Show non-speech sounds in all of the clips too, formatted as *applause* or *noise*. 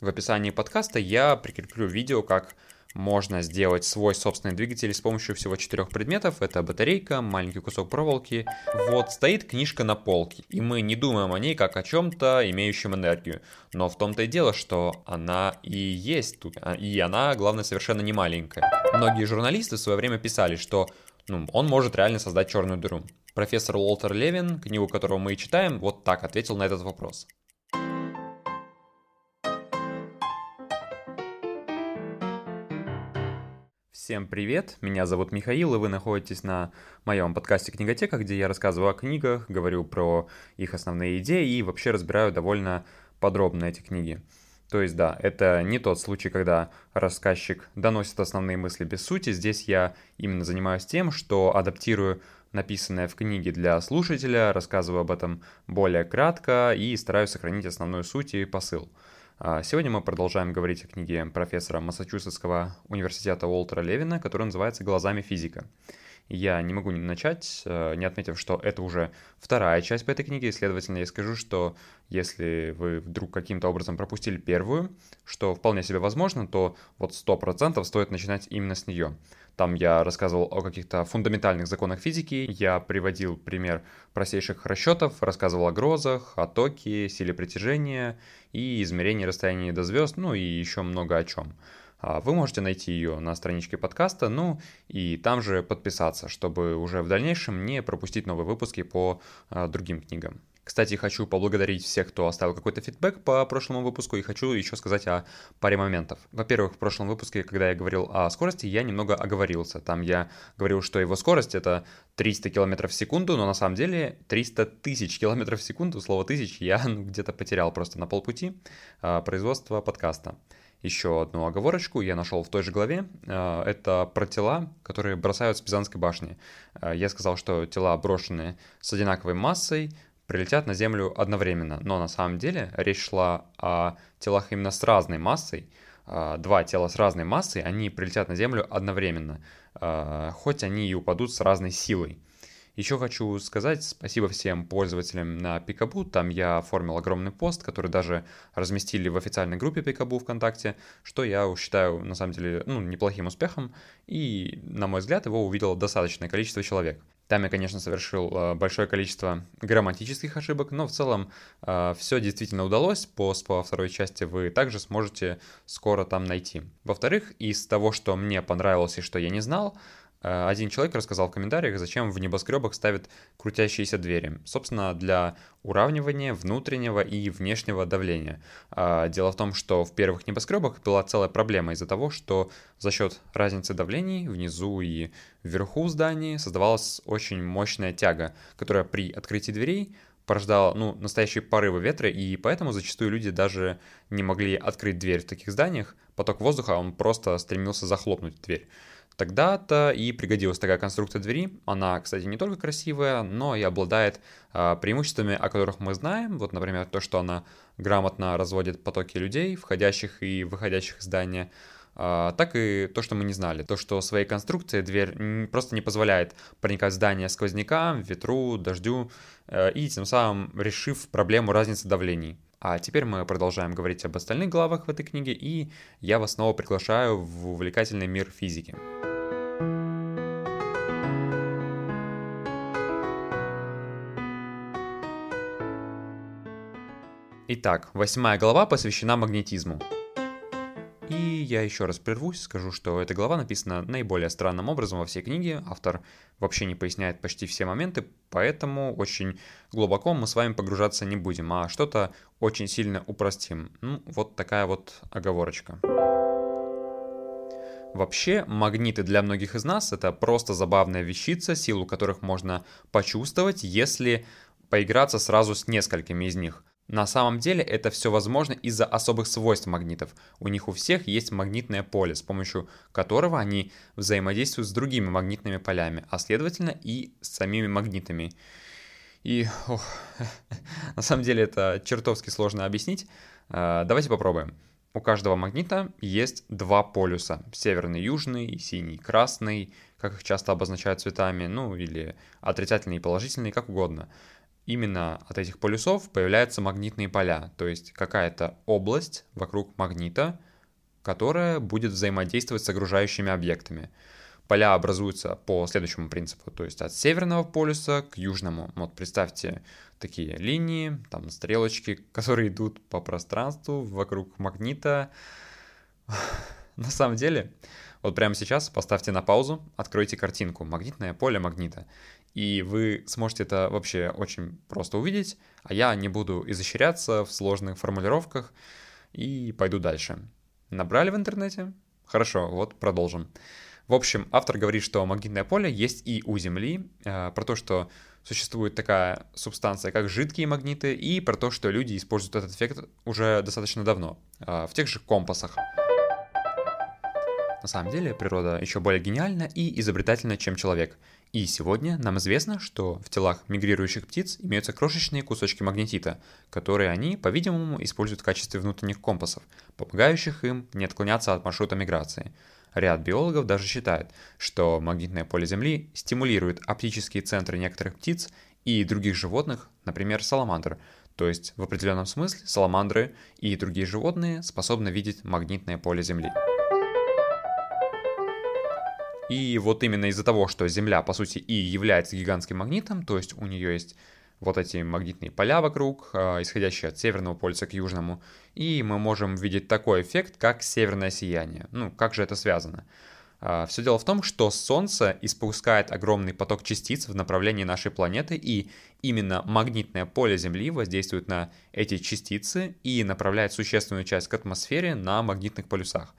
В описании подкаста я прикреплю видео, как можно сделать свой собственный двигатель с помощью всего четырех предметов. Это батарейка, маленький кусок проволоки. Вот стоит книжка на полке, и мы не думаем о ней как о чем-то, имеющем энергию. Но в том-то и дело, что она и есть тут, а, и она, главное, совершенно не маленькая. Многие журналисты в свое время писали, что ну, он может реально создать черную дыру. Профессор Уолтер Левин, книгу которого мы и читаем, вот так ответил на этот вопрос. Всем привет, меня зовут Михаил, и вы находитесь на моем подкасте «Книготека», где я рассказываю о книгах, говорю про их основные идеи и вообще разбираю довольно подробно эти книги. То есть, да, это не тот случай, когда рассказчик доносит основные мысли без сути. Здесь я именно занимаюсь тем, что адаптирую написанное в книге для слушателя, рассказываю об этом более кратко и стараюсь сохранить основную суть и посыл. А, сегодня мы продолжаем говорить о книге профессора Массачусетского университета Уолтера Левина, которая называется «Глазами физика». Я не могу не начать, э, не отметив, что это уже вторая часть по этой книге, и, следовательно, я скажу, что если вы вдруг каким-то образом пропустили первую, что вполне себе возможно, то вот 100% стоит начинать именно с нее. Там я рассказывал о каких-то фундаментальных законах физики, я приводил пример простейших расчетов, рассказывал о грозах, о токе, силе притяжения и измерении расстояния до звезд, ну и еще много о чем. А, вы можете найти ее на страничке подкаста, ну и там же подписаться, чтобы уже в дальнейшем не пропустить новые выпуски по а, другим книгам. Кстати, хочу поблагодарить всех, кто оставил какой-то фидбэк по прошлому выпуску, и хочу еще сказать о паре моментов. Во-первых, в прошлом выпуске, когда я говорил о скорости, я немного оговорился. Там я говорил, что его скорость это 300 км в секунду, но на самом деле 300 тысяч км в секунду, слово тысяч я *laughs* ну, где-то потерял просто на полпути э, производства подкаста еще одну оговорочку я нашел в той же главе. Э, это про тела, которые бросают с Пизанской башни. Э, я сказал, что тела брошенные с одинаковой массой прилетят на Землю одновременно. Но на самом деле речь шла о телах именно с разной массой. Э, два тела с разной массой, они прилетят на Землю одновременно, хоть они и упадут с разной силой. Еще хочу сказать спасибо всем пользователям на Пикабу. Там я оформил огромный пост, который даже разместили в официальной группе Пикабу ВКонтакте, что я считаю на самом деле ну, неплохим успехом. И, на мой взгляд, его увидело достаточное количество человек. Там я, конечно, совершил э, большое количество грамматических ошибок, но в целом э, все действительно удалось. Пост по второй части вы также сможете скоро там найти. Во-вторых, из того, что мне понравилось и что я не знал, один человек рассказал в комментариях, зачем в небоскребах ставят крутящиеся двери. Собственно, для уравнивания внутреннего и внешнего давления. А, дело в том, что в первых небоскребах была целая проблема из-за того, что за счет разницы давлений внизу и вверху здания создавалась очень мощная тяга, которая при открытии дверей порождала ну, настоящие порывы ветра, и поэтому зачастую люди даже не могли открыть дверь в таких зданиях. Поток воздуха, он просто стремился захлопнуть дверь. Тогда-то и пригодилась такая конструкция двери. Она, кстати, не только красивая, но и обладает э, преимуществами, о которых мы знаем. Вот, например, то, что она грамотно разводит потоки людей, входящих и выходящих из здания. Uh, так и то, что мы не знали. То, что своей конструкцией дверь просто не позволяет проникать в здание сквознякам, ветру, дождю, uh, и тем самым решив проблему разницы давлений. А теперь мы продолжаем говорить об остальных главах в этой книге, и я вас снова приглашаю в увлекательный мир физики. Итак, восьмая глава посвящена магнетизму. И я еще раз прервусь, скажу, что эта глава написана наиболее странным образом во всей книге. Автор вообще не поясняет почти все моменты, поэтому очень глубоко мы с вами погружаться не будем, а что-то очень сильно упростим. Ну, вот такая вот оговорочка. Вообще, магниты для многих из нас это просто забавная вещица, силу которых можно почувствовать, если поиграться сразу с несколькими из них. На самом деле это все возможно из-за особых свойств магнитов. У них у всех есть магнитное поле, с помощью которого они взаимодействуют с другими магнитными полями, а следовательно и с самими магнитами. И ох, *laughs* на самом деле это чертовски сложно объяснить. А, давайте попробуем. У каждого магнита есть два полюса. Северный, южный, синий, красный, как их часто обозначают цветами, ну или отрицательный и положительный, как угодно. Именно от этих полюсов появляются магнитные поля, то есть какая-то область вокруг магнита, которая будет взаимодействовать с окружающими объектами. Поля образуются по следующему принципу, то есть от северного полюса к южному. Вот представьте такие линии, там стрелочки, *laughs* которые идут по пространству вокруг магнита. *laughs* На самом деле, вот прямо сейчас поставьте на паузу, откройте картинку «Магнитное поле магнита», и вы сможете это вообще очень просто увидеть, а я не буду изощряться в сложных формулировках и пойду дальше. Набрали в интернете? Хорошо, вот продолжим. В общем, автор говорит, что магнитное поле есть и у Земли, э, про то, что существует такая субстанция, как жидкие магниты, и про то, что люди используют этот эффект уже достаточно давно, э, в тех же компасах. На самом деле, природа еще более гениальна и изобретательна, чем человек. И сегодня нам известно, что в телах мигрирующих птиц имеются крошечные кусочки магнетита, которые они, по-видимому, используют в качестве внутренних компасов, помогающих им не отклоняться от маршрута миграции. Ряд биологов даже считает, что магнитное поле Земли стимулирует оптические центры некоторых птиц и других животных, например, саламандр, то есть в определенном смысле саламандры и другие животные способны видеть магнитное поле Земли. И вот именно из-за того, что Земля, по сути, и является гигантским магнитом, то есть у нее есть вот эти магнитные поля вокруг, а, исходящие от северного полюса к южному, и мы можем видеть такой эффект, как северное сияние. Ну, как же это связано? А, Все дело в том, что Солнце испускает огромный поток частиц в направлении нашей планеты, и именно магнитное поле Земли воздействует на эти частицы и направляет существенную часть к атмосфере на магнитных полюсах.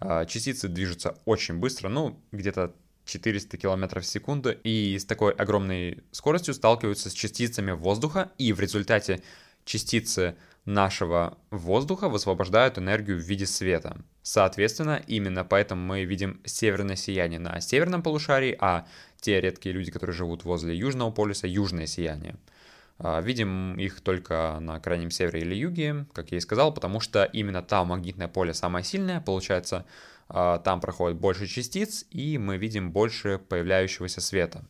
А, частицы движутся очень быстро, ну, где-то 400 км в секунду, и с такой огромной скоростью сталкиваются с частицами воздуха, и в результате частицы нашего воздуха высвобождают энергию в виде света. Соответственно, именно поэтому мы видим северное сияние на северном полушарии, а те редкие люди, которые живут возле Южного полюса, южное сияние. А, видим их только на крайнем севере или юге, как я и сказал, потому что именно там магнитное поле самое сильное, получается, а, там проходит больше частиц, и мы видим больше появляющегося света.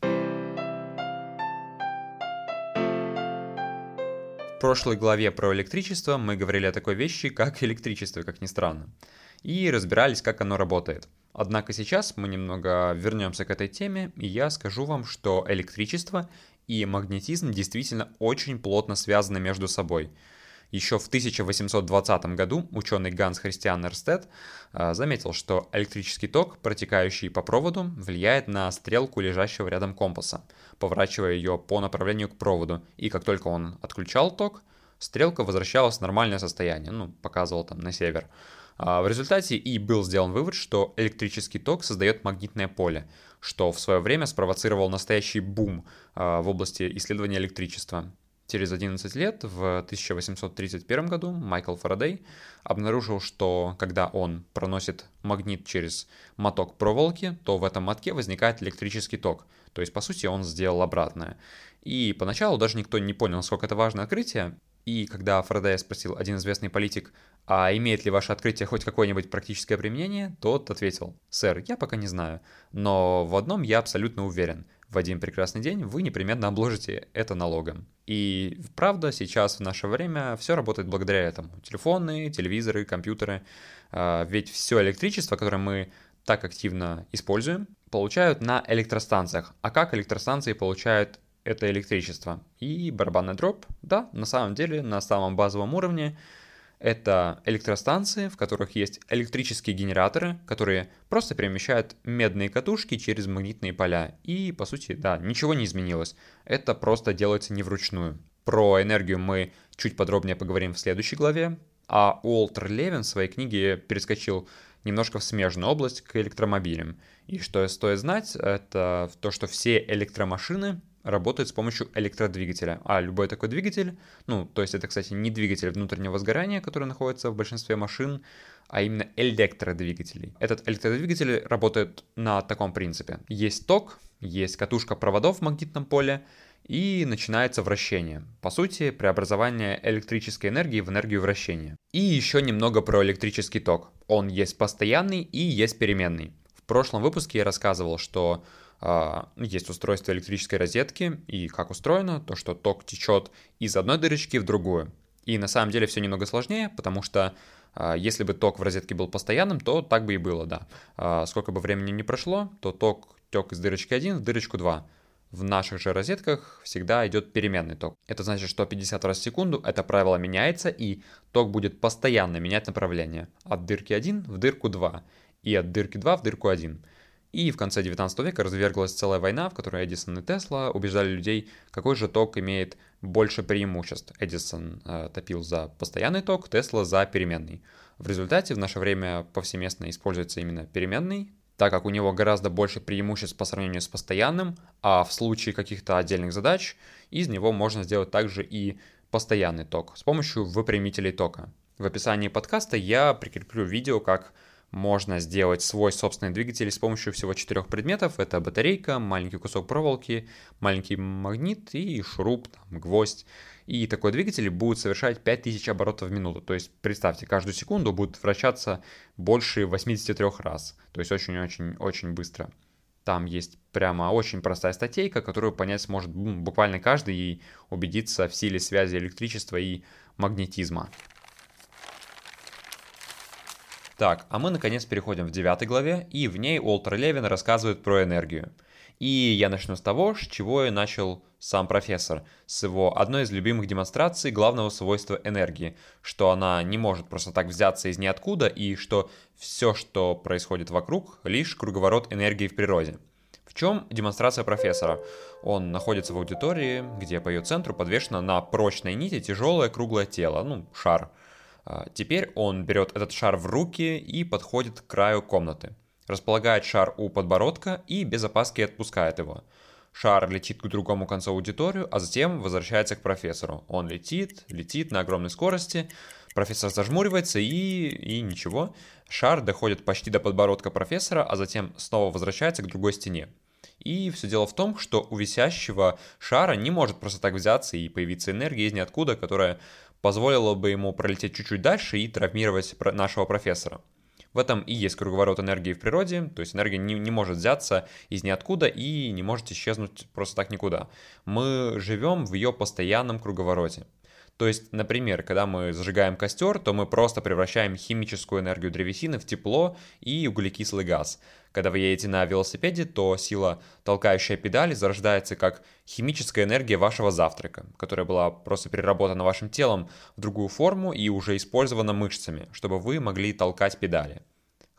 В прошлой главе про электричество мы говорили о такой вещи, как электричество, как ни странно, и разбирались, как оно работает. Однако сейчас мы немного вернемся к этой теме, и я скажу вам, что электричество и магнетизм действительно очень плотно связаны между собой. Еще в 1820 году ученый Ганс Христиан Эрстед а, заметил, что электрический ток, протекающий по проводу, влияет на стрелку лежащего рядом компаса, поворачивая ее по направлению к проводу, и как только он отключал ток, стрелка возвращалась в нормальное состояние, ну, показывал там на север. А, в результате и был сделан вывод, что электрический ток создает магнитное поле, что в свое время спровоцировал настоящий бум а, в области исследования электричества. Через 11 лет, в 1831 году, Майкл Фарадей обнаружил, что когда он проносит магнит через моток проволоки, то в этом мотке возникает электрический ток. То есть, по сути, он сделал обратное. И поначалу даже никто не понял, насколько это важное открытие. И когда Фарадея спросил один известный политик, а имеет ли ваше открытие хоть какое-нибудь практическое применение, тот ответил, сэр, я пока не знаю, но в одном я абсолютно уверен. В один прекрасный день вы непременно обложите это налогом. И правда, сейчас в наше время все работает благодаря этому. Телефоны, телевизоры, компьютеры. А, ведь все электричество, которое мы так активно используем, получают на электростанциях. А как электростанции получают это электричество? И барабанный дроп, да, на самом деле, на самом базовом уровне это электростанции, в которых есть электрические генераторы, которые просто перемещают медные катушки через магнитные поля. И, по сути, да, ничего не изменилось. Это просто делается не вручную. Про энергию мы чуть подробнее поговорим в следующей главе. А Уолтер Левин в своей книге перескочил немножко в смежную область к электромобилям. И что стоит знать, это то, что все электромашины работает с помощью электродвигателя. А любой такой двигатель, ну, то есть это, кстати, не двигатель внутреннего сгорания, который находится в большинстве машин, а именно электродвигателей. Этот электродвигатель работает на таком принципе. Есть ток, есть катушка проводов в магнитном поле, и начинается вращение. По сути, преобразование электрической энергии в энергию вращения. И еще немного про электрический ток. Он есть постоянный и есть переменный. В прошлом выпуске я рассказывал, что есть устройство электрической розетки, и как устроено, то что ток течет из одной дырочки в другую. И на самом деле все немного сложнее, потому что а, если бы ток в розетке был постоянным, то так бы и было, да. А, сколько бы времени не прошло, то ток тек из дырочки 1 в дырочку 2. В наших же розетках всегда идет переменный ток. Это значит, что 50 раз в секунду это правило меняется, и ток будет постоянно менять направление. От дырки 1 в дырку 2, и от дырки 2 в дырку 1. И в конце 19 века разверглась целая война, в которой Эдисон и Тесла убеждали людей, какой же ток имеет больше преимуществ. Эдисон э, топил за постоянный ток, Тесла за переменный. В результате в наше время повсеместно используется именно переменный, так как у него гораздо больше преимуществ по сравнению с постоянным, а в случае каких-то отдельных задач из него можно сделать также и постоянный ток с помощью выпрямителей тока. В описании подкаста я прикреплю видео, как можно сделать свой собственный двигатель с помощью всего четырех предметов. Это батарейка, маленький кусок проволоки, маленький магнит и шуруп, там, гвоздь. И такой двигатель будет совершать 5000 оборотов в минуту. То есть, представьте, каждую секунду будет вращаться больше 83 раз. То есть, очень-очень-очень быстро. Там есть прямо очень простая статейка, которую понять сможет буквально каждый и убедиться в силе связи электричества и магнетизма. Так, а мы наконец переходим в девятой главе, и в ней Уолтер Левин рассказывает про энергию. И я начну с того, с чего и начал сам профессор, с его одной из любимых демонстраций главного свойства энергии, что она не может просто так взяться из ниоткуда, и что все, что происходит вокруг, лишь круговорот энергии в природе. В чем демонстрация профессора? Он находится в аудитории, где по ее центру подвешено на прочной нити тяжелое круглое тело, ну, шар – теперь он берет этот шар в руки и подходит к краю комнаты. Располагает шар у подбородка и без опаски отпускает его. Шар летит к другому концу аудиторию, а затем возвращается к профессору. Он летит, летит на огромной скорости. Профессор зажмуривается и... и ничего. Шар доходит почти до подбородка профессора, а затем снова возвращается к другой стене. И все дело в том, что у висящего шара не может просто так взяться и появиться энергия из ниоткуда, которая позволило бы ему пролететь чуть-чуть дальше и травмировать нашего профессора. В этом и есть круговорот энергии в природе, то есть энергия не, не может взяться из ниоткуда и не может исчезнуть просто так никуда. Мы живем в ее постоянном круговороте. То есть, например, когда мы зажигаем костер, то мы просто превращаем химическую энергию древесины в тепло и углекислый газ. Когда вы едете на велосипеде, то сила, толкающая педали, зарождается как химическая энергия вашего завтрака, которая была просто переработана вашим телом в другую форму и уже использована мышцами, чтобы вы могли толкать педали.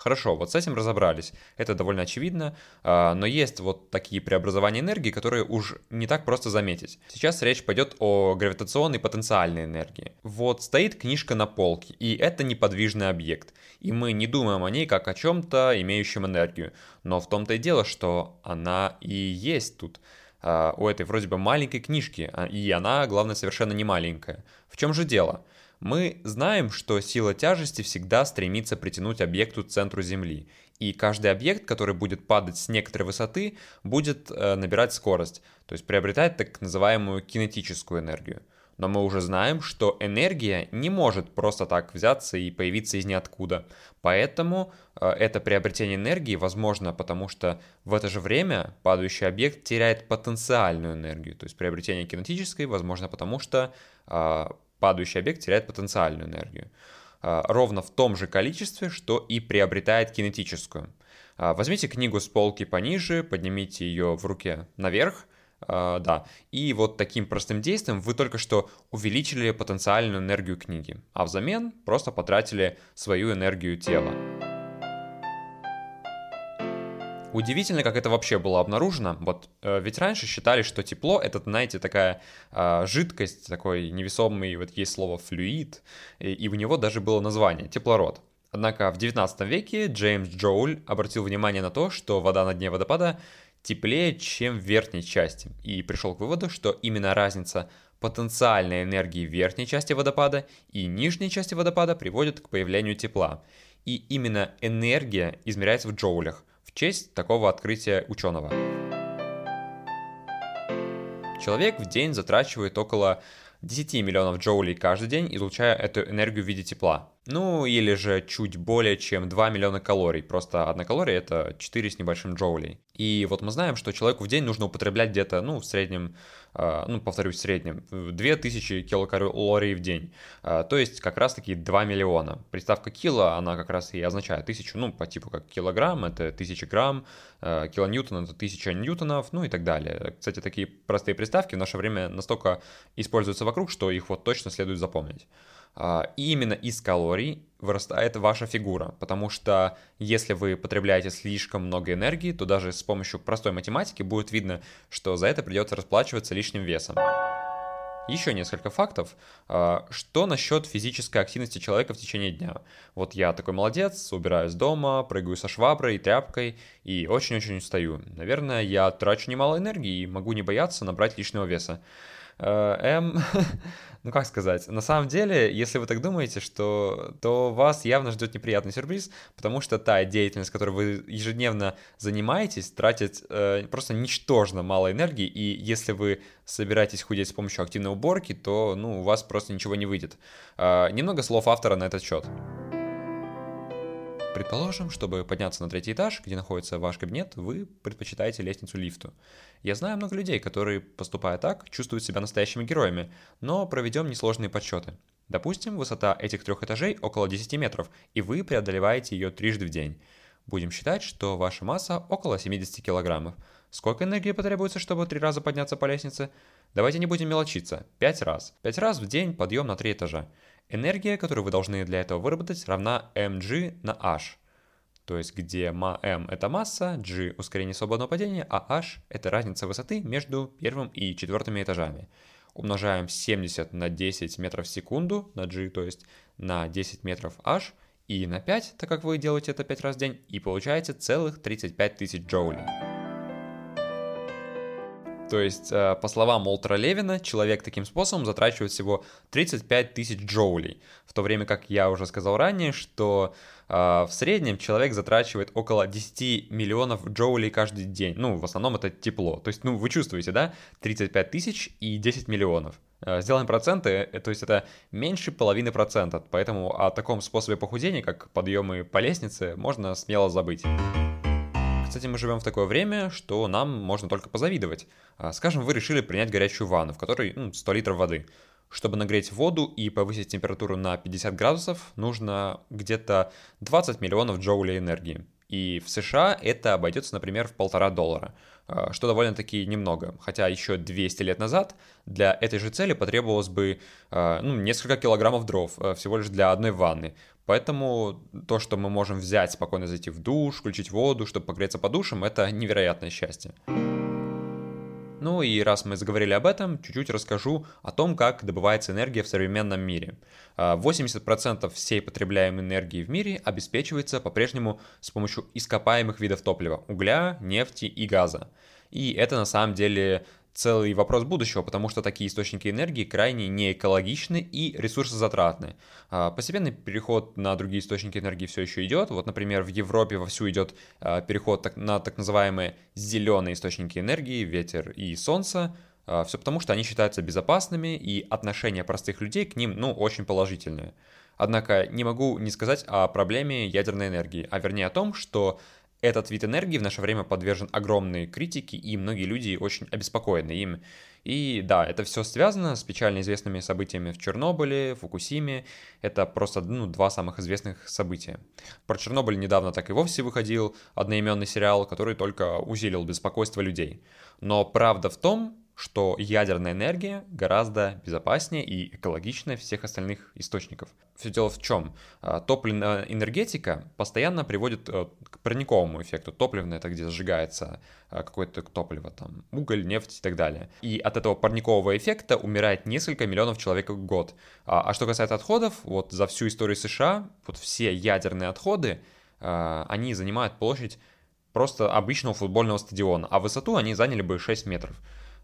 Хорошо, вот с этим разобрались. Это довольно очевидно, а, но есть вот такие преобразования энергии, которые уж не так просто заметить. Сейчас речь пойдет о гравитационной потенциальной энергии. Вот стоит книжка на полке, и это неподвижный объект. И мы не думаем о ней как о чем-то, имеющем энергию. Но в том-то и дело, что она и есть тут а, у этой вроде бы маленькой книжки, а, и она, главное, совершенно не маленькая. В чем же дело? Мы знаем, что сила тяжести всегда стремится притянуть объекту к центру Земли, и каждый объект, который будет падать с некоторой высоты, будет э, набирать скорость, то есть приобретать так называемую кинетическую энергию. Но мы уже знаем, что энергия не может просто так взяться и появиться из ниоткуда. Поэтому э, это приобретение энергии возможно, потому что в это же время падающий объект теряет потенциальную энергию. То есть приобретение кинетической возможно потому, что э, падающий объект теряет потенциальную энергию. А, ровно в том же количестве, что и приобретает кинетическую. А, возьмите книгу с полки пониже, поднимите ее в руке наверх, а, да, и вот таким простым действием вы только что увеличили потенциальную энергию книги, а взамен просто потратили свою энергию тела. Удивительно, как это вообще было обнаружено. Вот э, ведь раньше считали, что тепло это, знаете, такая э, жидкость, такой невесомый, вот есть слово флюид, и, и у него даже было название теплород. Однако в 19 веке Джеймс Джоуль обратил внимание на то, что вода на дне водопада теплее, чем в верхней части, и пришел к выводу, что именно разница потенциальной энергии верхней части водопада и нижней части водопада приводит к появлению тепла. И именно энергия измеряется в джоулях, в честь такого открытия ученого. Человек в день затрачивает около 10 миллионов джоулей каждый день, излучая эту энергию в виде тепла. Ну, или же чуть более чем 2 миллиона калорий. Просто одна калория — это 4 с небольшим джоулей. И вот мы знаем, что человеку в день нужно употреблять где-то, ну, в среднем, ну, повторюсь, в среднем, 2000 килокалорий в день. А, то есть как раз-таки 2 миллиона. Приставка кило, она как раз и означает тысячу, ну, по типу как килограмм, это 1000 грамм, а, килоньютон это 1000 ньютонов, ну и так далее. Кстати, такие простые приставки в наше время настолько используются вокруг, что их вот точно следует запомнить. А, и именно из калорий вырастает ваша фигура, потому что если вы потребляете слишком много энергии, то даже с помощью простой математики будет видно, что за это придется расплачиваться лишним весом. Еще несколько фактов. А, что насчет физической активности человека в течение дня? Вот я такой молодец, убираюсь дома, прыгаю со шваброй и тряпкой и очень-очень устаю. Наверное, я трачу немало энергии и могу не бояться набрать лишнего веса. Э, М, *laughs* ну как сказать, на самом деле, если вы так думаете, что, то вас явно ждет неприятный сюрприз, потому что та деятельность, которой вы ежедневно занимаетесь, тратит э, просто ничтожно мало энергии, и если вы собираетесь худеть с помощью активной уборки, то ну, у вас просто ничего не выйдет. Э, немного слов автора на этот счет. Предположим, чтобы подняться на третий этаж, где находится ваш кабинет, вы предпочитаете лестницу лифту. Я знаю много людей, которые, поступая так, чувствуют себя настоящими героями, но проведем несложные подсчеты. Допустим, высота этих трех этажей около 10 метров, и вы преодолеваете ее трижды в день. Будем считать, что ваша масса около 70 килограммов. Сколько энергии потребуется, чтобы три раза подняться по лестнице? Давайте не будем мелочиться. Пять раз. Пять раз в день подъем на три этажа. Энергия, которую вы должны для этого выработать, равна mg на h. То есть где m это масса, g ускорение свободного падения, а h это разница высоты между первым и четвертыми этажами. Умножаем 70 на 10 метров в секунду на g, то есть на 10 метров h, и на 5, так как вы делаете это 5 раз в день, и получаете целых 35 тысяч джоулей. То есть, э, по словам Олтера Левина, человек таким способом затрачивает всего 35 тысяч джоулей, в то время как я уже сказал ранее, что э, в среднем человек затрачивает около 10 миллионов джоулей каждый день. Ну, в основном это тепло. То есть, ну, вы чувствуете, да? 35 тысяч и 10 миллионов. Э, сделаем проценты, то есть это меньше половины процента, поэтому о таком способе похудения, как подъемы по лестнице, можно смело забыть. Кстати, мы живем в такое время, что нам можно только позавидовать. А, скажем, вы решили принять горячую ванну, в которой ну, 100 литров воды. Чтобы нагреть воду и повысить температуру на 50 градусов, нужно где-то 20 миллионов джоулей энергии. И в США это обойдется, например, в полтора доллара, а, что довольно-таки немного. Хотя еще 200 лет назад для этой же цели потребовалось бы а, ну, несколько килограммов дров всего лишь для одной ванны. Поэтому то, что мы можем взять, спокойно зайти в душ, включить воду, чтобы погреться по душам, это невероятное счастье. Ну и раз мы заговорили об этом, чуть-чуть расскажу о том, как добывается энергия в современном мире. 80% а, всей потребляемой энергии в мире обеспечивается по-прежнему с помощью ископаемых видов топлива – угля, нефти и газа. И это на самом деле целый вопрос будущего, потому что такие источники энергии крайне неэкологичны и ресурсозатратны. А, постепенный переход на другие источники энергии все еще идет. Вот, например, в Европе вовсю идет а, переход на так называемые зеленые источники энергии, ветер и солнце. А, все потому, что они считаются безопасными, и отношение простых людей к ним, ну, очень положительное. Однако не могу не сказать о проблеме ядерной энергии, а вернее о том, что этот вид энергии в наше время подвержен огромной критике, и многие люди очень обеспокоены им. И да, это все связано с печально известными событиями в Чернобыле, Фукусиме. Это просто ну, два самых известных события. Про Чернобыль недавно так и вовсе выходил одноименный сериал, который только усилил беспокойство людей. Но правда в том, что ядерная энергия гораздо безопаснее и экологичнее всех остальных источников. Все дело в чем? А, топливная энергетика постоянно приводит э, к парниковому эффекту. Топливное это где сжигается а, какое-то топливо, там уголь, нефть и так далее. И от этого парникового эффекта умирает несколько миллионов человек в год. А, а что касается отходов, вот за всю историю США, вот все ядерные отходы, они занимают площадь просто обычного футбольного стадиона, а высоту они заняли бы 6 метров.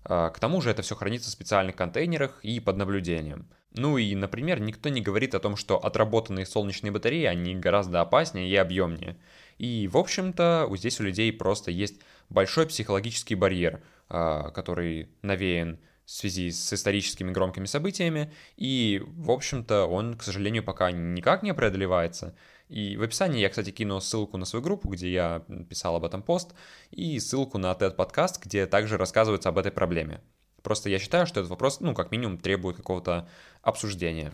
А, к тому же это все хранится в специальных контейнерах и под наблюдением. Ну и, например, никто не говорит о том, что отработанные солнечные батареи, они гораздо опаснее и объемнее. И, в общем-то, здесь у людей просто есть большой психологический барьер, а, который навеян в связи с историческими громкими событиями, и, в общем-то, он, к сожалению, пока никак не преодолевается. И в описании я, кстати, кину ссылку на свою группу, где я писал об этом пост, и ссылку на TED подкаст, где также рассказывается об этой проблеме. Просто я считаю, что этот вопрос, ну, как минимум, требует какого-то обсуждения.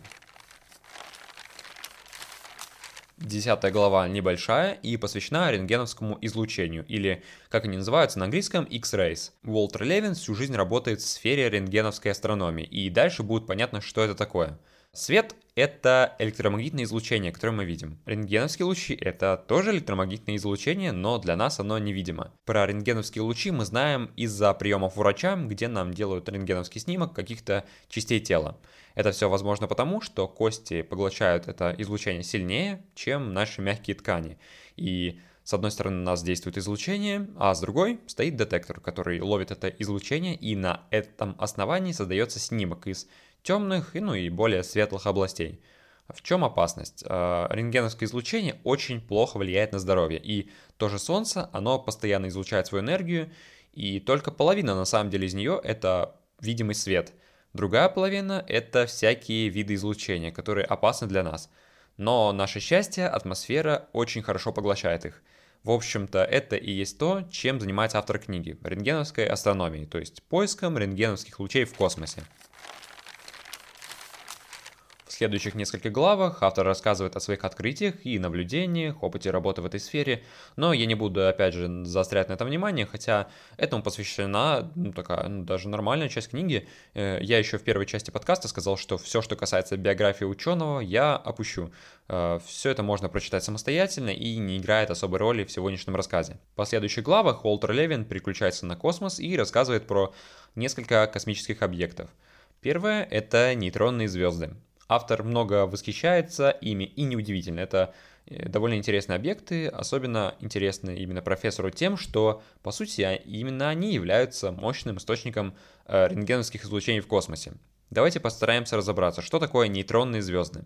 Десятая глава небольшая и посвящена рентгеновскому излучению, или, как они называются на английском, X-rays. Уолтер Левин всю жизнь работает в сфере рентгеновской астрономии, и дальше будет понятно, что это такое. Свет — это электромагнитное излучение, которое мы видим. Рентгеновские лучи — это тоже электромагнитное излучение, но для нас оно невидимо. Про рентгеновские лучи мы знаем из-за приемов врача, где нам делают рентгеновский снимок каких-то частей тела. Это все возможно потому, что кости поглощают это излучение сильнее, чем наши мягкие ткани. И с одной стороны у нас действует излучение, а с другой стоит детектор, который ловит это излучение, и на этом основании создается снимок из темных ну, и более светлых областей. В чем опасность? А, рентгеновское излучение очень плохо влияет на здоровье, и то же Солнце, оно постоянно излучает свою энергию, и только половина на самом деле из нее это видимый свет – Другая половина — это всякие виды излучения, которые опасны для нас. Но наше счастье, атмосфера очень хорошо поглощает их. В общем-то, это и есть то, чем занимается автор книги — рентгеновской астрономией, то есть поиском рентгеновских лучей в космосе следующих нескольких главах автор рассказывает о своих открытиях и наблюдениях, опыте работы в этой сфере, но я не буду, опять же, заострять на этом внимание, хотя этому посвящена ну, такая ну, даже нормальная часть книги. Э, я еще в первой части подкаста сказал, что все, что касается биографии ученого, я опущу. Э, все это можно прочитать самостоятельно и не играет особой роли в сегодняшнем рассказе. В последующих главах Уолтер Левин переключается на космос и рассказывает про несколько космических объектов. Первое — это нейтронные звезды. Автор много восхищается ими, и неудивительно. Это э, довольно интересные объекты, особенно интересны именно профессору тем, что, по сути, а, именно они являются мощным источником э, рентгеновских излучений в космосе. Давайте постараемся разобраться, что такое нейтронные звезды.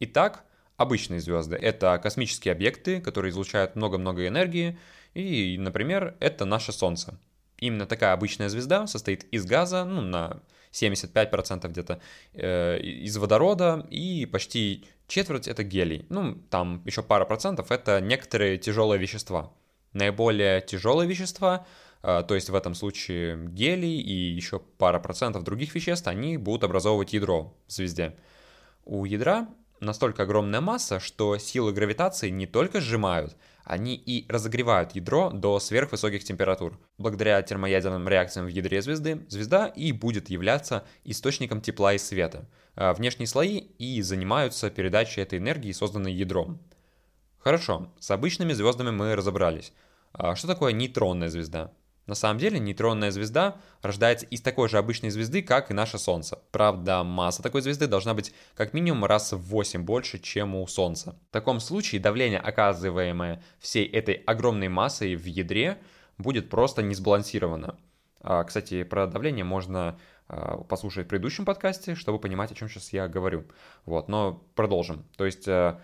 Итак, обычные звезды — это космические объекты, которые излучают много-много энергии, и, например, это наше Солнце. Именно такая обычная звезда состоит из газа, ну, на 75% где-то э, из водорода и почти четверть это гелий. Ну, там еще пара процентов это некоторые тяжелые вещества. Наиболее тяжелые вещества, э, то есть в этом случае гелий и еще пара процентов других веществ, они будут образовывать ядро в звезде. У ядра настолько огромная масса, что силы гравитации не только сжимают, они и разогревают ядро до сверхвысоких температур. Благодаря термоядерным реакциям в ядре звезды, звезда и будет являться источником тепла и света. А внешние слои и занимаются передачей этой энергии, созданной ядром. Хорошо, с обычными звездами мы разобрались. А что такое нейтронная звезда? На самом деле нейтронная звезда рождается из такой же обычной звезды, как и наше Солнце. Правда, масса такой звезды должна быть как минимум раз в 8 больше, чем у Солнца. В таком случае давление, оказываемое всей этой огромной массой в ядре, будет просто не сбалансировано. А, кстати, про давление можно а, послушать в предыдущем подкасте, чтобы понимать, о чем сейчас я говорю. Вот, но продолжим. То есть э,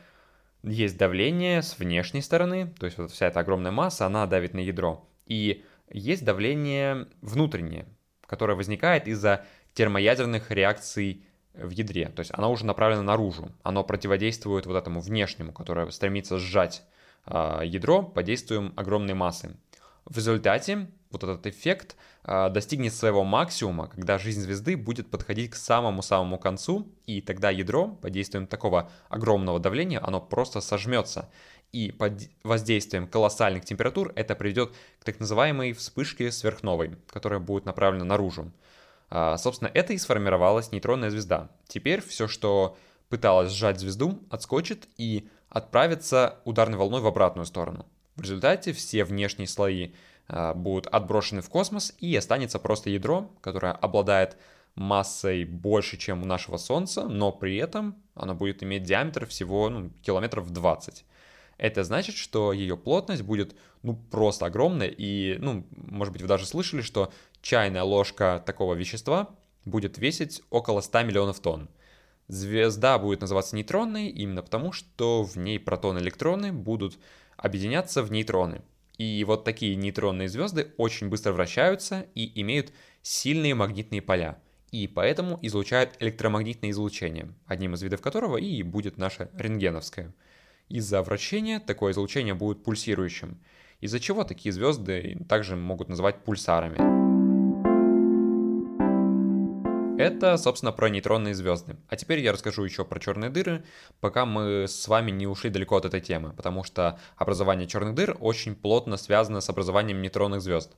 есть давление с внешней стороны, то есть вот вся эта огромная масса, она давит на ядро. И есть давление внутреннее, которое возникает из-за термоядерных реакций в ядре. То есть оно уже направлено наружу. Оно противодействует вот этому внешнему, которое стремится сжать э, ядро под действием огромной массы. В результате вот этот эффект э, достигнет своего максимума, когда жизнь звезды будет подходить к самому-самому концу, и тогда ядро под действием такого огромного давления, оно просто сожмется и под воздействием колоссальных температур это приведет к так называемой вспышке сверхновой, которая будет направлена наружу. А, собственно, это и сформировалась нейтронная звезда. Теперь все, что пыталось сжать звезду, отскочит и отправится ударной волной в обратную сторону. В результате все внешние слои а, будут отброшены в космос и останется просто ядро, которое обладает массой больше, чем у нашего Солнца, но при этом оно будет иметь диаметр всего ну, километров 20. Это значит, что ее плотность будет ну просто огромная, и, ну, может быть, вы даже слышали, что чайная ложка такого вещества будет весить около 100 миллионов тонн. Звезда будет называться нейтронной именно потому, что в ней протоны и электроны будут объединяться в нейтроны. И вот такие нейтронные звезды очень быстро вращаются и имеют сильные магнитные поля. и поэтому излучают электромагнитное излучение, одним из видов которого и будет наше рентгеновское. Из-за вращения такое излучение будет пульсирующим, из-за чего такие звезды также могут называть пульсарами. Это, собственно, про нейтронные звезды. А теперь я расскажу еще про черные дыры, пока мы с вами не ушли далеко от этой темы, потому что образование черных дыр очень плотно связано с образованием нейтронных звезд.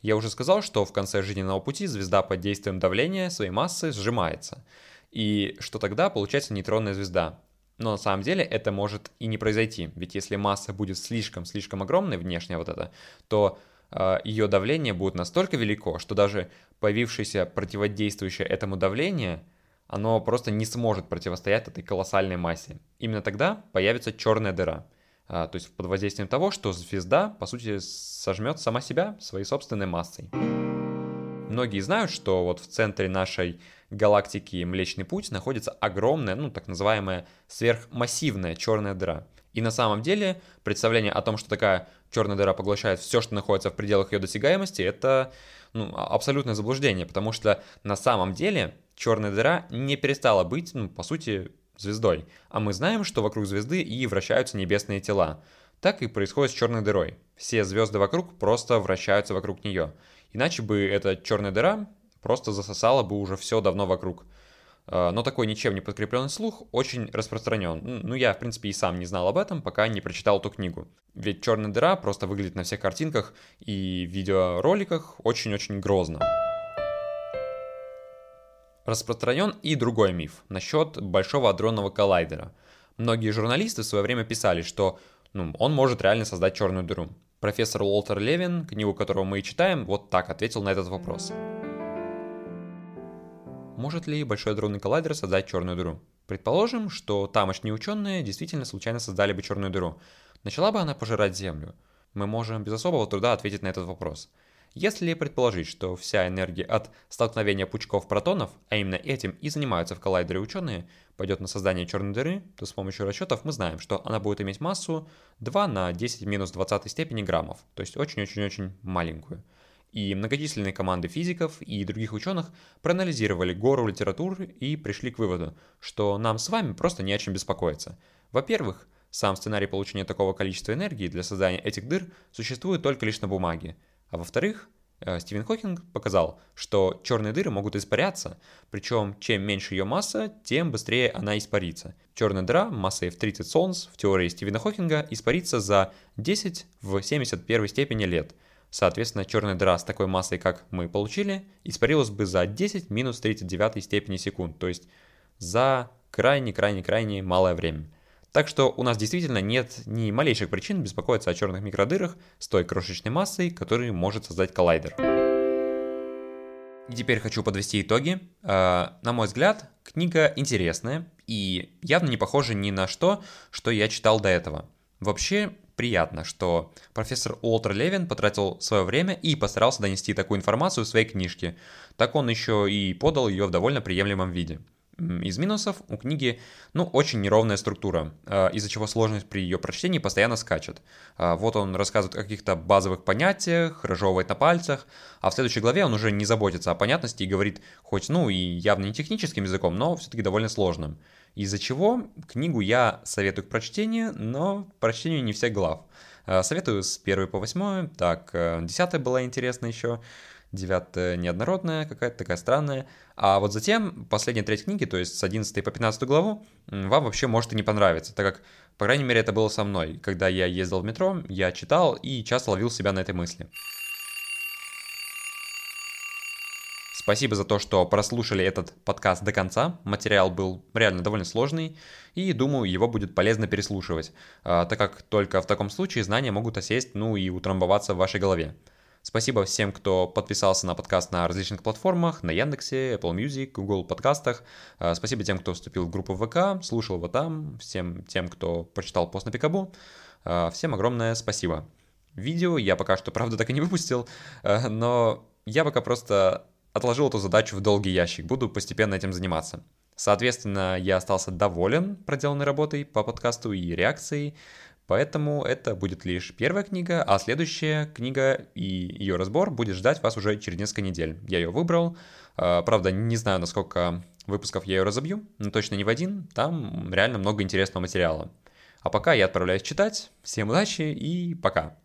Я уже сказал, что в конце жизненного пути звезда под действием давления своей массы сжимается, и что тогда получается нейтронная звезда. Но на самом деле это может и не произойти, ведь если масса будет слишком-слишком огромной, внешняя вот эта, то а, ее давление будет настолько велико, что даже появившееся противодействующее этому давление, оно просто не сможет противостоять этой колоссальной массе. Именно тогда появится черная дыра. А, то есть под воздействием того, что звезда, по сути, сожмет сама себя своей собственной массой. Многие знают, что вот в центре нашей галактики Млечный Путь находится огромная, ну так называемая сверхмассивная черная дыра. И на самом деле представление о том, что такая черная дыра поглощает все, что находится в пределах ее досягаемости, это ну, а, абсолютное заблуждение, потому что на самом деле черная дыра не перестала быть, ну, по сути, звездой. А мы знаем, что вокруг звезды и вращаются небесные тела. Так и происходит с черной дырой. Все звезды вокруг просто вращаются вокруг нее. Иначе бы эта черная дыра просто засосала бы уже все давно вокруг. А, но такой ничем не подкрепленный слух очень распространен. Ну, я, в принципе, и сам не знал об этом, пока не прочитал эту книгу. Ведь черная дыра просто выглядит на всех картинках и видеороликах очень-очень грозно. Распространен и другой миф насчет Большого адронного коллайдера. Многие журналисты в свое время писали, что ну, он может реально создать черную дыру. Профессор Уолтер Левин, книгу которого мы и читаем, вот так ответил на этот вопрос. Может ли Большой адронный коллайдер создать черную дыру? Предположим, что тамошние ученые действительно случайно создали бы черную дыру. Начала бы она пожирать Землю? Мы можем без особого труда ответить на этот вопрос. Если предположить, что вся энергия от столкновения пучков протонов, а именно этим и занимаются в коллайдере ученые, пойдет на создание черной дыры, то с помощью расчетов мы знаем, что она будет иметь массу 2 на 10 минус 20 степени граммов, то есть очень-очень-очень маленькую и многочисленные команды физиков и других ученых проанализировали гору литературы и пришли к выводу, что нам с вами просто не о чем беспокоиться. Во-первых, сам сценарий получения такого количества энергии для создания этих дыр существует только лишь на бумаге. А во-вторых, э, Стивен Хокинг показал, что черные дыры могут испаряться, причем чем меньше ее масса, тем быстрее она испарится. Черная дыра массой в 30 Солнц в теории Стивена Хокинга испарится за 10 в 71 степени лет – Соответственно, черная дыра с такой массой, как мы получили, испарилась бы за 10 минус 39 степени секунд, то есть за крайне-крайне-крайне малое время. Так что у нас действительно нет ни малейших причин беспокоиться о черных микродырах с той крошечной массой, которую может создать коллайдер. И теперь хочу подвести итоги. Э, на мой взгляд, книга интересная и явно не похожа ни на что, что я читал до этого. Вообще, приятно, что профессор Уолтер Левин потратил свое время и постарался донести такую информацию в своей книжке. Так он еще и подал ее в довольно приемлемом виде. Из минусов у книги, ну, очень неровная структура, а, из-за чего сложность при ее прочтении постоянно скачет. А, вот он рассказывает о каких-то базовых понятиях, разжевывает на пальцах, а в следующей главе он уже не заботится о понятности и говорит, хоть, ну, и явно не техническим языком, но все-таки довольно сложным. Из-за чего книгу я советую к прочтению, но к прочтению не всех глав. А, советую с 1 по 8, так, 10 э, была интересна еще, девятая неоднородная, какая-то такая странная. А вот затем последняя треть книги, то есть с 11 по 15 главу, вам вообще может и не понравиться, так как, по крайней мере, это было со мной. Когда я ездил в метро, я читал и часто ловил себя на этой мысли. Спасибо за то, что прослушали этот подкаст до конца. Материал был реально довольно сложный, и думаю, его будет полезно переслушивать, а, так как только в таком случае знания могут осесть, ну и утрамбоваться в вашей голове. Спасибо всем, кто подписался на подкаст на различных платформах, на Яндексе, Apple Music, Google подкастах. А, спасибо тем, кто вступил в группу ВК, слушал его там, всем тем, кто прочитал пост на Пикабу. А, всем огромное спасибо. Видео я пока что, правда, так и не выпустил, но я пока просто отложил эту задачу в долгий ящик, буду постепенно этим заниматься. Соответственно, я остался доволен проделанной работой по подкасту и реакцией, Поэтому это будет лишь первая книга, а следующая книга и ее разбор будет ждать вас уже через несколько недель. Я ее выбрал. А, правда, не знаю, насколько выпусков я ее разобью, но точно не в один. Там реально много интересного материала. А пока я отправляюсь читать. Всем удачи и пока.